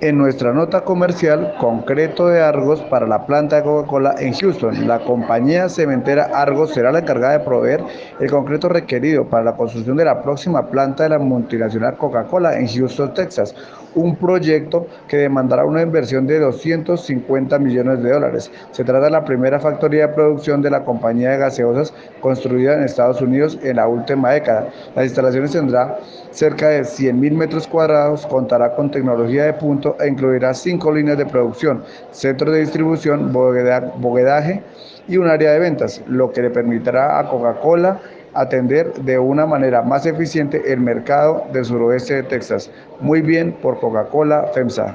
En nuestra nota comercial, concreto de Argos para la planta de Coca-Cola en Houston, la compañía cementera Argos será la encargada de proveer el concreto requerido para la construcción de la próxima planta de la multinacional Coca-Cola en Houston, Texas, un proyecto que demandará una inversión de 250 millones de dólares. Se trata de la primera factoría de producción de la compañía de gaseosas construida en Estados Unidos en la última década. Las instalaciones tendrán cerca de 100.000 metros cuadrados, contará con tecnología de punto e incluirá cinco líneas de producción, centros de distribución, boguedaje y un área de ventas, lo que le permitirá a Coca-Cola atender de una manera más eficiente el mercado del suroeste de Texas. Muy bien por Coca-Cola FEMSA.